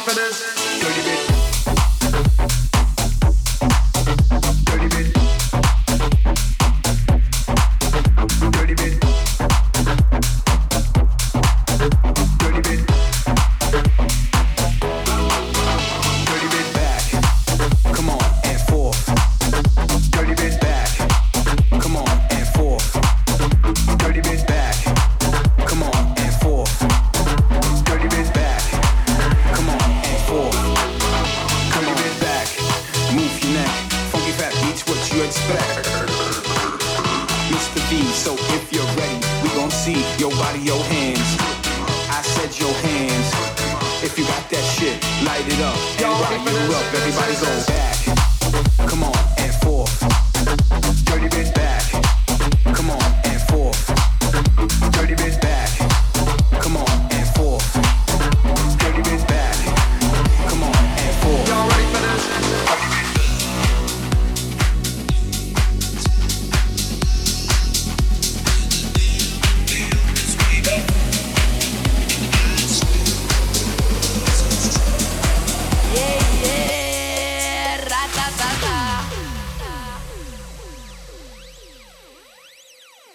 for this. If you're ready, we gon' see your body, your hands. I said your hands. If you got that shit, light it up and rock you up. Everybody go back.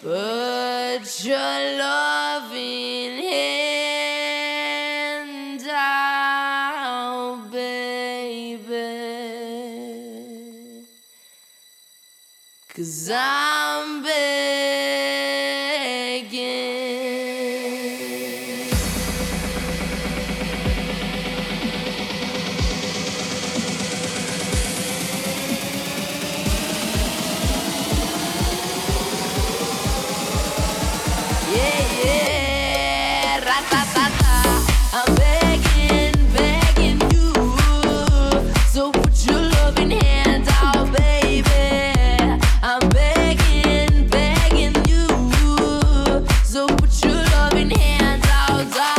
Put your loving hand out, baby. Cause I'm hands out.